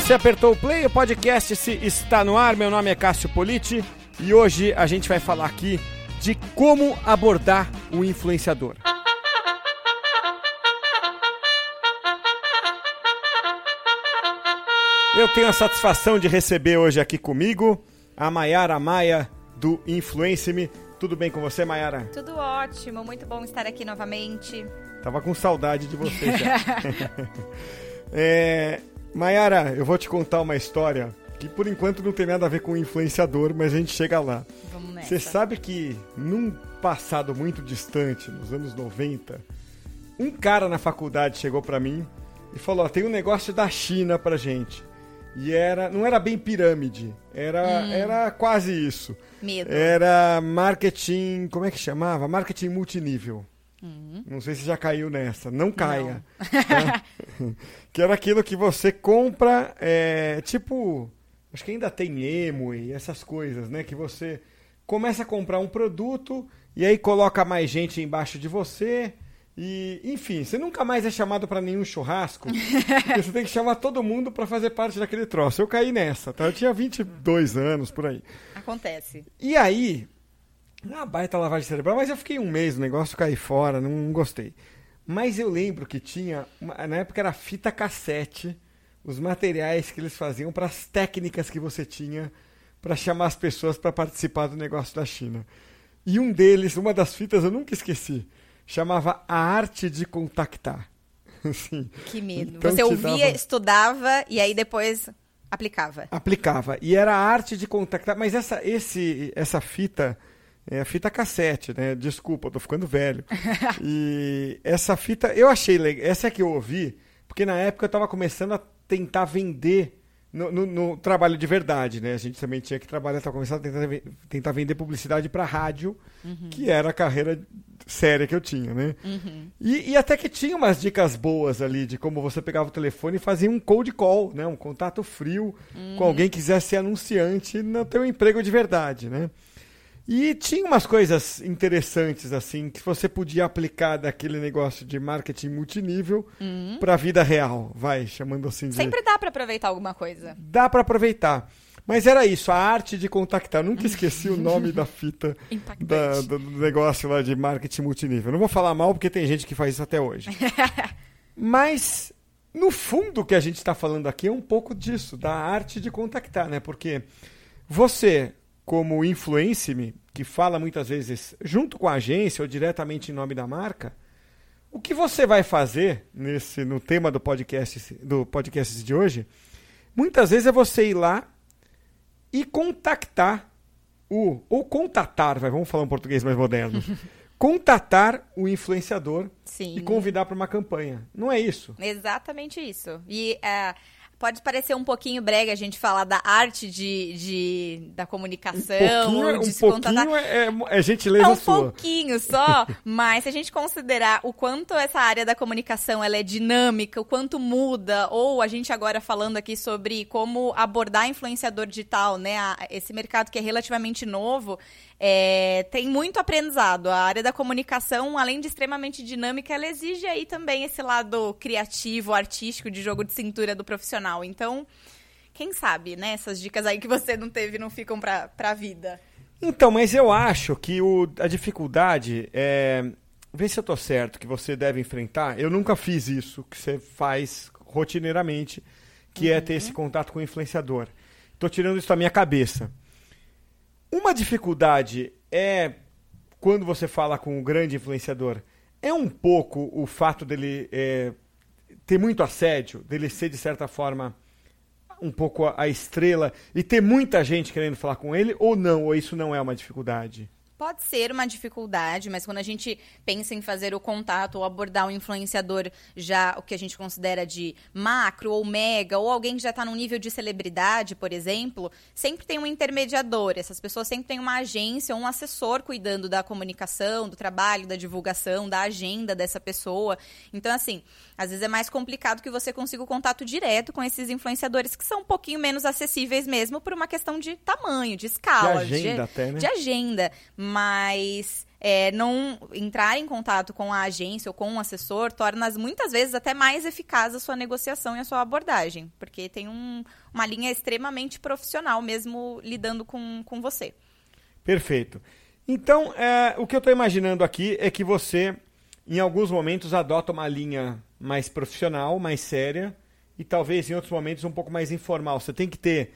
você apertou o play, o podcast se está no ar. Meu nome é Cássio Politi e hoje a gente vai falar aqui de como abordar o influenciador. Eu tenho a satisfação de receber hoje aqui comigo a Maiara Maia do Influence-me. Tudo bem com você, Maiara? Tudo ótimo, muito bom estar aqui novamente. Tava com saudade de você já. é, Maiara, eu vou te contar uma história que por enquanto não tem nada a ver com influenciador, mas a gente chega lá. Vamos nessa. Você sabe que num passado muito distante, nos anos 90, um cara na faculdade chegou pra mim e falou: tem um negócio da China pra gente. E era, não era bem pirâmide, era, era quase isso. Medo. Era marketing, como é que chamava? Marketing multinível. Não sei se já caiu nessa. Não caia. tá? que era aquilo que você compra, é, tipo, acho que ainda tem emo e essas coisas, né? Que você começa a comprar um produto e aí coloca mais gente embaixo de você. E, enfim, você nunca mais é chamado para nenhum churrasco, porque você tem que chamar todo mundo para fazer parte daquele troço. Eu caí nessa, tá? Eu tinha 22 anos por aí. Acontece. E aí, uma baita lavagem cerebral, mas eu fiquei um mês no negócio, caí fora, não, não gostei. Mas eu lembro que tinha, uma- na época era fita cassete, os materiais que eles faziam para as técnicas que você tinha para chamar as pessoas para participar do negócio da China. E um deles, uma das fitas eu nunca esqueci, chamava A Arte de Contactar. Assim, Que medo. Então Você ouvia, dava- estudava e aí depois aplicava. aplicava. E era a arte de contactar. Mas essa, esse, essa fita é a fita cassete, né? Desculpa, eu tô ficando velho. e essa fita eu achei legal. Essa é que eu ouvi, porque na época eu tava começando a tentar vender. No, no- no trabalho de verdade, né? A gente também tinha que trabalhar, tava começando a tentar, tentar vender publicidade para rádio, que era a carreira séria que eu tinha, né? E, e até que tinha umas dicas boas ali de como você pegava o telefone e fazia um cold call, né? Um contato frio com alguém que quisesse ser anunciante no teu emprego de verdade, né? E tinha umas coisas interessantes assim que você podia aplicar daquele negócio de marketing multinível para a vida real, vai chamando assim de Sempre dá pra aproveitar alguma coisa. dá para aproveitar. Mas era isso, a arte de contactar. Nunca esqueci o nome da fita da- do do negócio lá de marketing multinível. Não vou falar mal porque tem gente que faz isso até hoje. Mas, no fundo, o que a gente está falando aqui é um pouco disso, da arte de contactar, né? Porque você, como influencer, que fala muitas vezes junto com a agência ou diretamente em nome da marca, o que você vai fazer nesse no tema do podcast do podcast de hoje? Muitas vezes é você ir lá e contactar o ou contatar, vai, vamos falar um português mais moderno. contatar o influenciador Sim. e convidar para uma campanha. Não é isso? Exatamente isso. E é, pode parecer um pouquinho brega a gente falar da arte de, de- da comunicação, pouquinho, de um pouquinho é, é- é gentileza É um sua. pouquinho só, mas se a gente considerar o quanto essa área da comunicação ela é dinâmica, o quanto muda, ou a gente agora falando aqui sobre como abordar influenciador digital, né? esse mercado que é relativamente novo, é, tem muito aprendizado. A área da comunicação, além de extremamente dinâmica, ela exige aí também esse lado criativo, artístico, de jogo de cintura do profissional. Então, quem sabe, né? Essas dicas aí que você não teve não ficam pra, pra vida. Então, mas eu acho que o- a dificuldade é. Vê se eu tô certo, que você deve enfrentar. Eu nunca fiz isso que você faz rotineiramente, que é ter esse contato com o influenciador. Tô tirando isso da minha cabeça. Uma dificuldade é quando você fala com o grande influenciador, é um pouco o fato dele é, ter muito assédio, dele ser de certa forma um pouco a, a estrela e ter muita gente querendo falar com ele ou não, ou isso não é uma dificuldade? Pode ser uma dificuldade, mas quando a gente pensa em fazer o contato ou abordar um influenciador já o que a gente considera de macro ou mega, ou alguém que já está num nível de celebridade, por exemplo, sempre tem um intermediador. Essas pessoas sempre têm uma agência ou um assessor cuidando da comunicação, do trabalho, da divulgação, da agenda dessa pessoa. Então, assim, às vezes é mais complicado que você consiga o contato direto com esses influenciadores que são um pouquinho menos acessíveis mesmo por uma questão de tamanho, de escala, De agenda até, né? de agenda, mas é, não entrar em contato com a agência ou com um assessor torna muitas vezes até mais eficaz a sua negociação e a sua abordagem, porque tem um, uma linha extremamente profissional mesmo lidando com, com você. Perfeito. Então, é, o que eu estou imaginando aqui é que você, em alguns momentos, adota uma linha mais profissional, mais séria, e talvez em outros momentos um pouco mais informal. Você tem que ter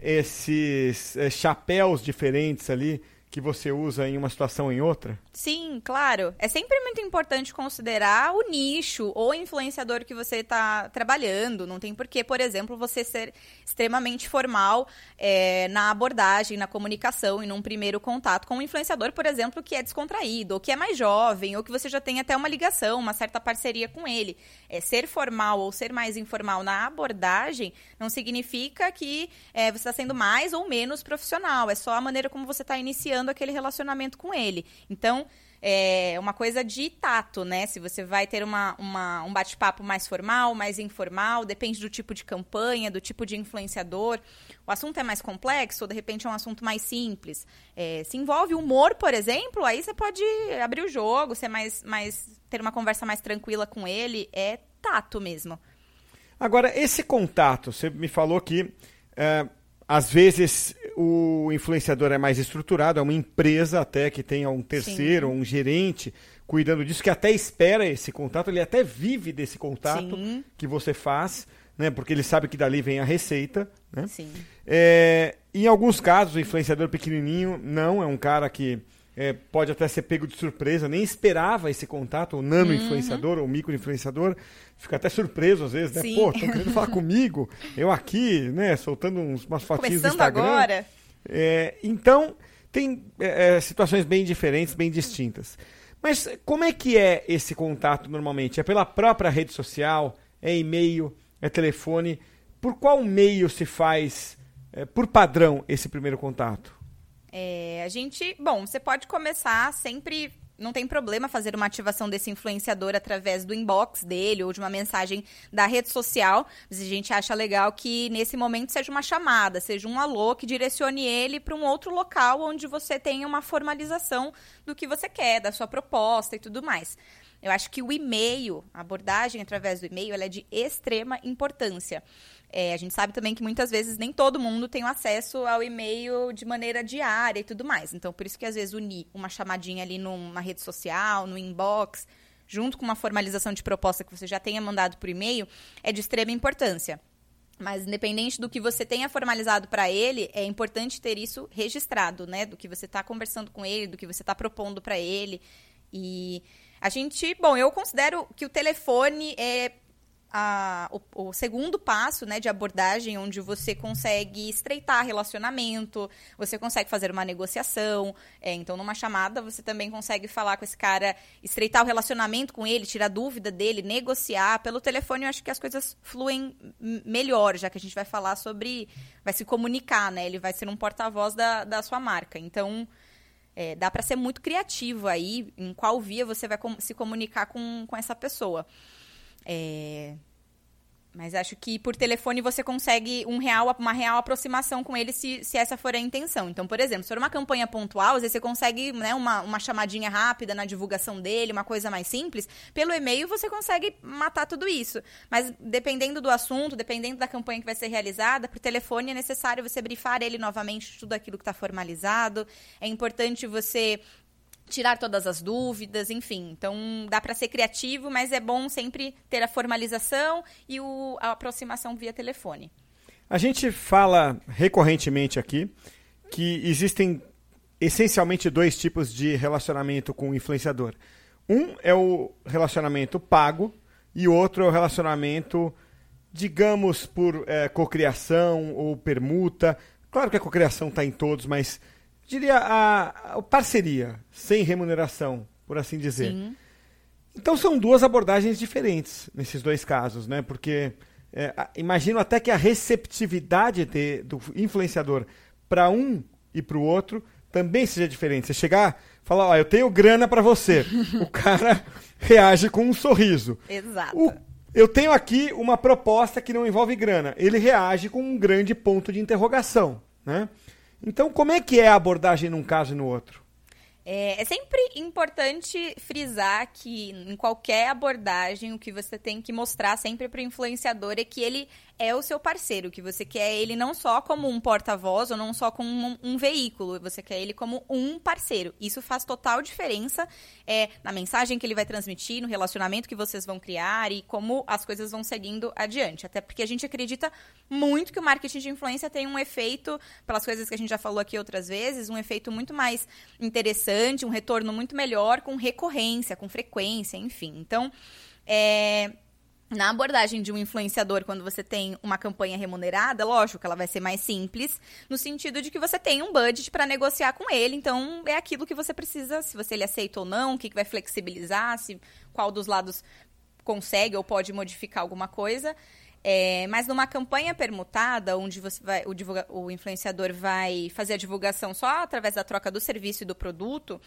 esses é, chapéus diferentes ali que você usa em uma situação ou em outra? Sim, claro. É sempre muito importante considerar o nicho ou influenciador que você está trabalhando. Não tem porquê, por exemplo, você ser extremamente formal é, na abordagem, na comunicação e num primeiro contato com um influenciador, por exemplo, que é descontraído, ou que é mais jovem, ou que você já tem até uma ligação, uma certa parceria com ele. É, ser formal ou ser mais informal na abordagem não significa que é, você está sendo mais ou menos profissional. É só a maneira como você está iniciando iniciando aquele relacionamento com ele. Então, é uma coisa de tato, né? Se você vai ter uma, uma um bate-papo mais formal, mais informal, depende do tipo de campanha, do tipo de influenciador. O assunto é mais complexo ou de repente é um assunto mais simples. É, se envolve humor, por exemplo, aí você pode abrir o jogo, ser mais, mais ter uma conversa mais tranquila com ele. É tato mesmo. Agora, esse contato, você me falou que é, às vezes o influenciador é mais estruturado, é uma empresa até que tenha um terceiro, Sim. um gerente cuidando disso, que até espera esse contato, ele até vive desse contato Sim. que você faz, né? Porque ele sabe que dali vem a receita, né? Sim. É, em alguns casos, o influenciador pequenininho não, é um cara que é, pode até ser pego de surpresa, nem esperava esse contato, o nano uhum. influenciador ou micro influenciador, fica até surpreso às vezes, né? Sim. Pô, estão querendo falar comigo, eu aqui, né, soltando uns, umas fotinhas no Instagram. agora. É, então, tem é, é, situações bem diferentes, bem distintas. Mas como é que é esse contato normalmente? É pela própria rede social? É e-mail? É telefone? Por qual meio se faz, é, por padrão, esse primeiro contato? É, a gente, bom, você pode começar sempre não tem problema fazer uma ativação desse influenciador através do inbox dele ou de uma mensagem da rede social. Mas a gente acha legal que nesse momento seja uma chamada, seja um alô que direcione ele para um outro local onde você tenha uma formalização do que você quer, da sua proposta e tudo mais. Eu acho que o e-mail, a abordagem através do e-mail, ela é de extrema importância. É, a gente sabe também que muitas vezes nem todo mundo tem acesso ao e-mail de maneira diária e tudo mais. Então, por isso que às vezes unir uma chamadinha ali numa rede social, no inbox, junto com uma formalização de proposta que você já tenha mandado por e-mail, é de extrema importância. Mas independente do que você tenha formalizado para ele, é importante ter isso registrado, né? Do que você está conversando com ele, do que você está propondo para ele. E a gente, bom, eu considero que o telefone é a, o, o, segundo passo né, de abordagem, onde você consegue estreitar relacionamento, você consegue fazer uma negociação. É, então, numa chamada, você também consegue falar com esse cara, estreitar o relacionamento com ele, tirar dúvida dele, negociar. Pelo telefone, eu acho que as coisas fluem melhor, já que a gente vai falar sobre. vai se comunicar, né? Ele vai ser um porta-voz da, da sua marca. Então. É, dá para ser muito criativo aí em qual via você vai com, se comunicar com, com essa pessoa. É... Mas acho que por telefone você consegue um real, uma real aproximação com ele se, se essa for a intenção. Então, por exemplo, se for uma campanha pontual, às vezes você consegue né, uma, uma chamadinha rápida na divulgação dele, uma coisa mais simples. Pelo e-mail você consegue matar tudo isso. Mas dependendo do assunto, dependendo da campanha que vai ser realizada, por telefone é necessário você brifar ele novamente tudo aquilo que está formalizado. É importante você tirar todas as dúvidas, enfim. Então, dá para ser criativo, mas é bom sempre ter a formalização e o, a aproximação via telefone. A gente fala recorrentemente aqui que existem essencialmente dois tipos de relacionamento com o influenciador. Um é o relacionamento pago e outro é o relacionamento, digamos, por é, cocriação ou permuta. Claro que a cocriação está em todos, mas diria, a, a, parceria, sem remuneração, por assim dizer. Sim. Então são duas abordagens diferentes nesses dois casos, né? Porque é, imagino até que a receptividade de, do influenciador para um e para o outro também seja diferente. Você chegar falar, ó, eu tenho grana para você. o cara reage com um sorriso. Exato. O, eu tenho aqui uma proposta que não envolve grana. Ele reage com um grande ponto de interrogação, né? Então, como é que é a abordagem num caso e no outro? É, é, sempre importante frisar que em qualquer abordagem o que você tem que mostrar sempre para o influenciador é que ele é o seu parceiro, que você quer ele não só como um porta-voz ou não só como um, um, veículo, você quer ele como um parceiro. Isso faz total diferença é, na mensagem que ele vai transmitir, no relacionamento que vocês vão criar e como as coisas vão seguindo adiante. Até porque a gente acredita muito que o marketing de influência tem um efeito, pelas coisas que a gente já falou aqui outras vezes, um efeito muito mais interessante, um retorno muito melhor com recorrência, com frequência, enfim. Então, é, na abordagem de um influenciador, quando você tem uma campanha remunerada, lógico que ela vai ser mais simples, no sentido de que você tem um budget para negociar com ele, então é aquilo que você precisa, se você ele aceita ou não, o que, que vai flexibilizar, se qual dos lados consegue ou pode modificar alguma coisa. É, mas numa campanha permutada, onde você vai, o, divulga, o influenciador vai fazer a divulgação só através da troca do serviço e do produto,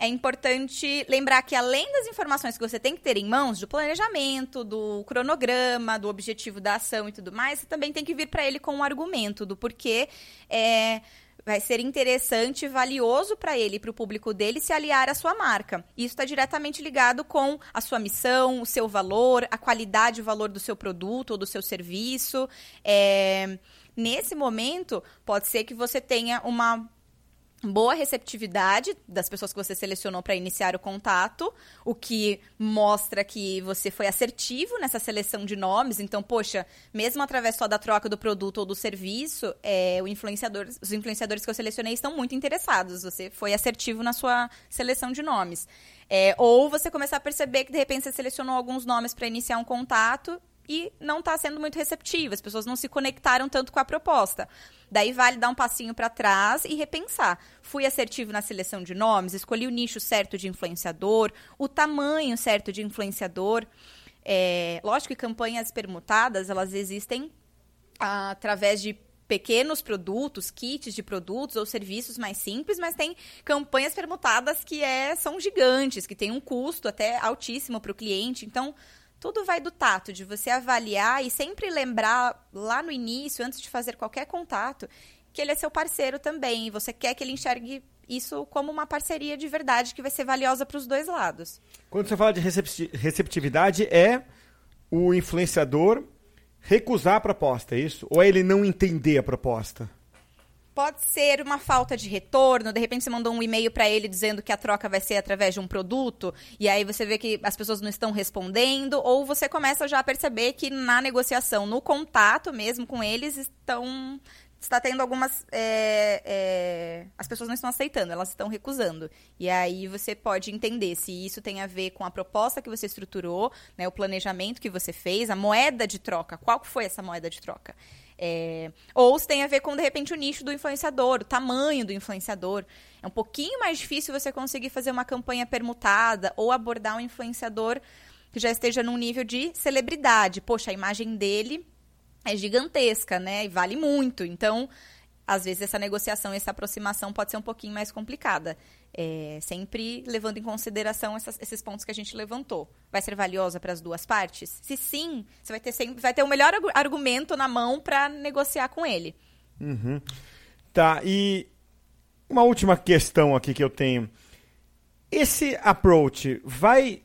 é importante lembrar que além das informações que você tem que ter em mãos, do planejamento, do cronograma, do objetivo da ação e tudo mais, você também tem que vir para ele com um argumento do porquê é, vai ser interessante e valioso para ele e para o público dele se aliar à sua marca. Isso está diretamente ligado com a sua missão, o seu valor, a qualidade e o valor do seu produto ou do seu serviço. É, nesse momento, pode ser que você tenha uma boa receptividade das pessoas que você selecionou para iniciar o contato, o que mostra que você foi assertivo nessa seleção de nomes. Então, poxa, mesmo através só da troca do produto ou do serviço, é, o influenciador, os influenciadores que eu selecionei estão muito interessados. Você foi assertivo na sua seleção de nomes. É, ou você começar a perceber que de repente você selecionou alguns nomes para iniciar um contato e não está sendo muito receptiva, as pessoas não se conectaram tanto com a proposta. Daí vale dar um passinho para trás e repensar. Fui assertivo na seleção de nomes, escolhi o nicho certo de influenciador, o tamanho certo de influenciador. É, lógico que campanhas permutadas, elas existem ah, através de pequenos produtos, kits de produtos ou serviços mais simples, mas tem campanhas permutadas que é, são gigantes, que tem um custo até altíssimo para o cliente. Então, tudo vai do tato, de você avaliar e sempre lembrar lá no início, antes de fazer qualquer contato, que ele é seu parceiro também. E você quer que ele enxergue isso como uma parceria de verdade que vai ser valiosa para os dois lados. Quando você fala de receptividade, é o influenciador recusar a proposta, é isso? Ou é ele não entender a proposta? Pode ser uma falta de retorno, de repente você mandou um e-mail para ele dizendo que a troca vai ser através de um produto, e aí você vê que as pessoas não estão respondendo, ou você começa já a perceber que na negociação, no contato mesmo com eles, estão está tendo algumas. É, é, as pessoas não estão aceitando, elas estão recusando. E aí você pode entender se isso tem a ver com a proposta que você estruturou, né, o planejamento que você fez, a moeda de troca. Qual foi essa moeda de troca? É, ou se tem a ver com, de repente, o nicho do influenciador, o tamanho do influenciador. É um pouquinho mais difícil você conseguir fazer uma campanha permutada ou abordar um influenciador que já esteja num nível de celebridade. Poxa, a imagem dele é gigantesca, né? E vale muito. Então, às vezes, essa negociação, essa aproximação pode ser um pouquinho mais complicada. É, sempre levando em consideração essas, esses pontos que a gente levantou. Vai ser valiosa para as duas partes? Se sim, você vai ter, sempre, vai ter o melhor argumento na mão para negociar com ele. Uhum. Tá, e uma última questão aqui que eu tenho. Esse approach vai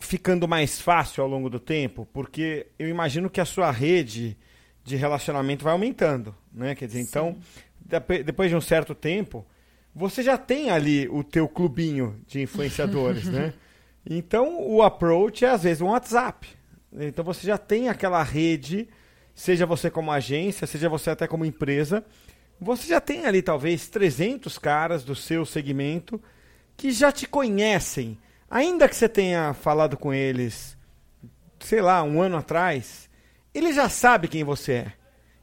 ficando mais fácil ao longo do tempo? Porque eu imagino que a sua rede de relacionamento vai aumentando, né? Quer dizer, Sim. então, depois de um certo tempo, você já tem ali o teu clubinho de influenciadores, né? Então, o approach é às vezes um WhatsApp. Então, você já tem aquela rede, seja você como agência, seja você até como empresa, você já tem ali talvez 300 caras do seu segmento que já te conhecem. Ainda que você tenha falado com eles, sei lá, um ano atrás, ele já sabe quem você é.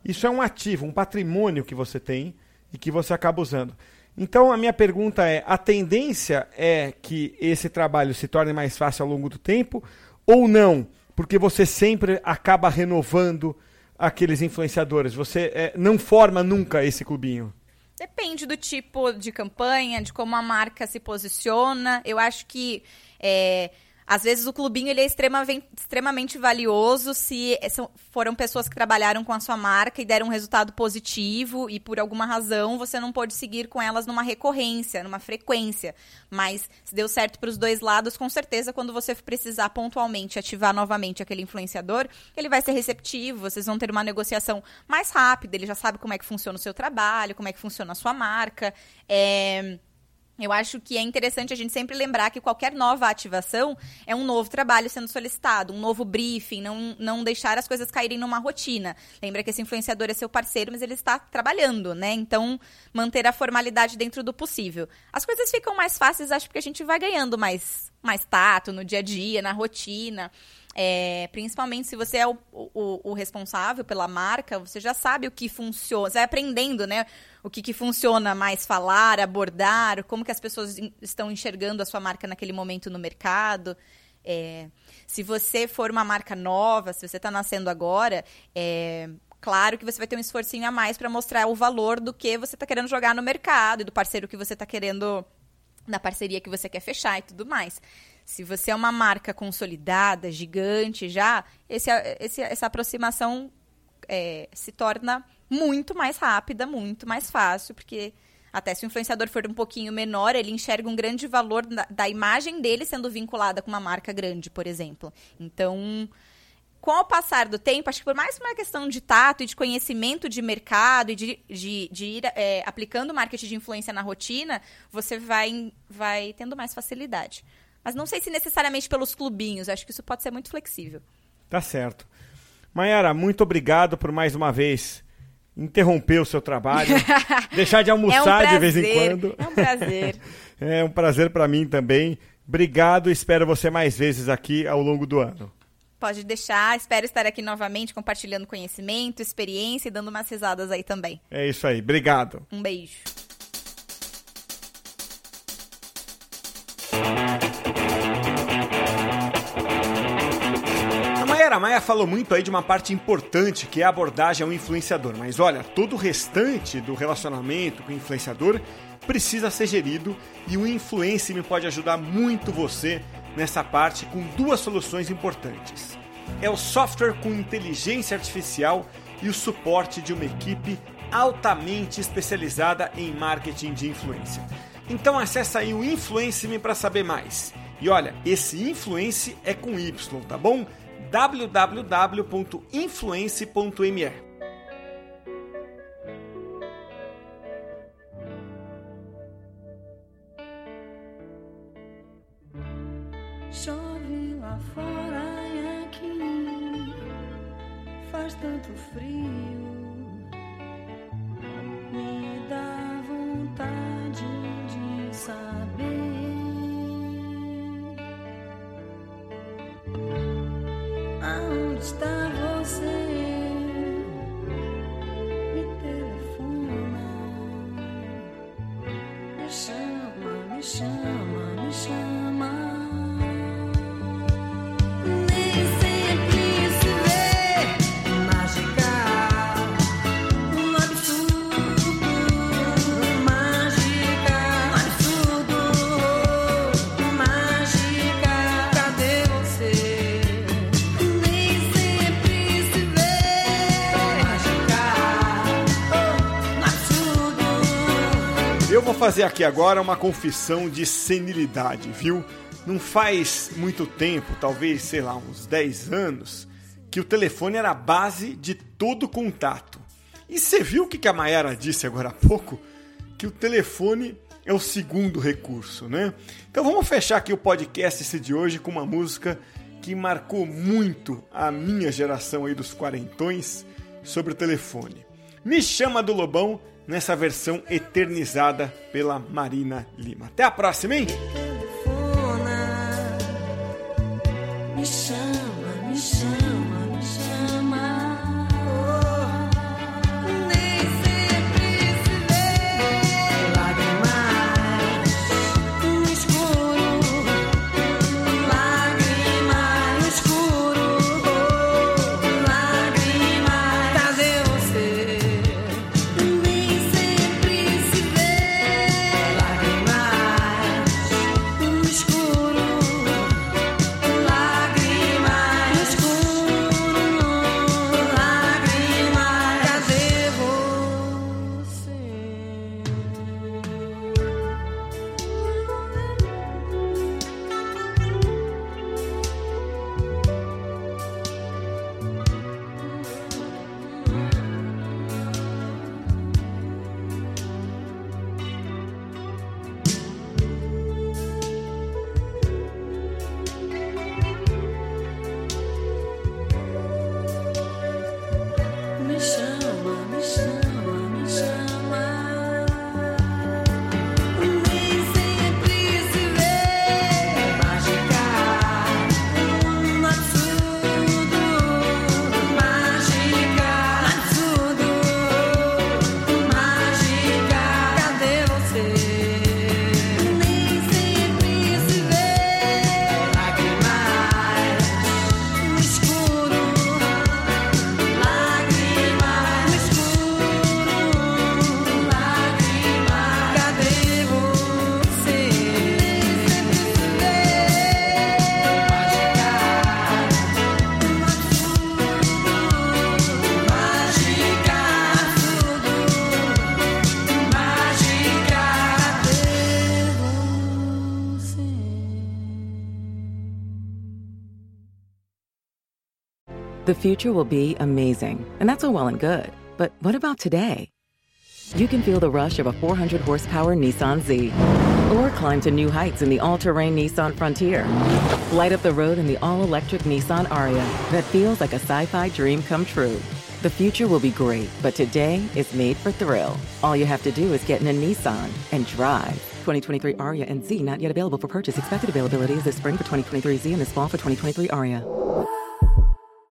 Isso é um ativo, um patrimônio que você tem e que você acaba usando. Então a minha pergunta é: a tendência é que esse trabalho se torne mais fácil ao longo do tempo ou não? Porque você sempre acaba renovando aqueles influenciadores. Você é, não forma nunca esse clubinho. Depende do tipo de campanha, de como a marca se posiciona. Eu acho que é, às vezes o clubinho ele é extremamente, valioso se foram pessoas que trabalharam com a sua marca e deram um resultado positivo e por alguma razão você não pode seguir com elas numa recorrência, numa frequência. Mas se deu certo para os dois lados, com certeza quando você precisar pontualmente ativar novamente aquele influenciador, ele vai ser receptivo, vocês vão ter uma negociação mais rápida, ele já sabe como é que funciona o seu trabalho, como é que funciona a sua marca. É eu acho que é interessante a gente sempre lembrar que qualquer nova ativação é um novo trabalho sendo solicitado, um novo briefing, não, não deixar as coisas caírem numa rotina. Lembra que esse influenciador é seu parceiro, mas ele está trabalhando, né? Então, manter a formalidade dentro do possível. As coisas ficam mais fáceis, acho, porque a gente vai ganhando mais, mais tato no dia a dia, na rotina. É, principalmente se você é o, o, o, responsável pela marca, você já sabe o que funciona, você vai aprendendo, né? O que, que funciona mais falar, abordar, como que as pessoas estão enxergando a sua marca naquele momento no mercado. É, se você for uma marca nova, se você está nascendo agora, é, claro que você vai ter um esforcinho a mais para mostrar o valor do que você está querendo jogar no mercado e do parceiro que você está querendo, da parceria que você quer fechar e tudo mais. Se você é uma marca consolidada, gigante já, esse, esse essa aproximação é, se torna muito mais rápida, muito mais fácil, porque até se o influenciador for um pouquinho menor, ele enxerga um grande valor da, da imagem dele sendo vinculada com uma marca grande, por exemplo. Então, com o passar do tempo, acho que por mais uma questão de tato e de conhecimento de mercado e de, de, de ir é, aplicando marketing de influência na rotina, você vai, vai tendo mais facilidade. Mas não sei se necessariamente pelos clubinhos. Acho que isso pode ser muito flexível. Tá certo. Mayara, muito obrigado por mais uma vez interromper o seu trabalho, deixar de almoçar é um de vez em quando. É um prazer. é um prazer para mim também. Obrigado, espero você mais vezes aqui ao longo do ano. Pode deixar, espero estar aqui novamente compartilhando conhecimento, experiência e dando umas risadas aí também. É isso aí, obrigado. Um beijo. A Maia falou muito aí de uma parte importante que é a abordagem ao influenciador, mas olha, todo o restante do relacionamento com o influenciador precisa ser gerido e o Influence pode ajudar muito você nessa parte com duas soluções importantes. É o software com inteligência artificial e o suporte de uma equipe altamente especializada em marketing de influência. Então acessa aí o Influence para saber mais. E olha, esse Influence é com Y, tá bom? www.influence.me. Chove lá fora e aqui faz tanto frio. Fazer aqui agora uma confissão de senilidade, viu? Não faz muito tempo, talvez, sei lá, uns 10 anos, que o telefone era a base de todo contato. E você viu o que a Mayara disse agora há pouco? Que o telefone é o segundo recurso, né? Então vamos fechar aqui o podcast esse de hoje com uma música que marcou muito a minha geração aí dos quarentões sobre o telefone. Me chama do Lobão nessa versão eternizada pela Marina Lima. Até a próxima, hein? The future will be amazing, and that's all well and good. But what about today? You can feel the rush of a 400 horsepower Nissan Z. Or climb to new heights in the all terrain Nissan Frontier. Light up the road in the all electric Nissan Aria that feels like a sci fi dream come true. The future will be great, but today is made for thrill. All you have to do is get in a Nissan and drive. 2023 Aria and Z not yet available for purchase. Expected availability is this spring for 2023 Z and this fall for 2023 Aria.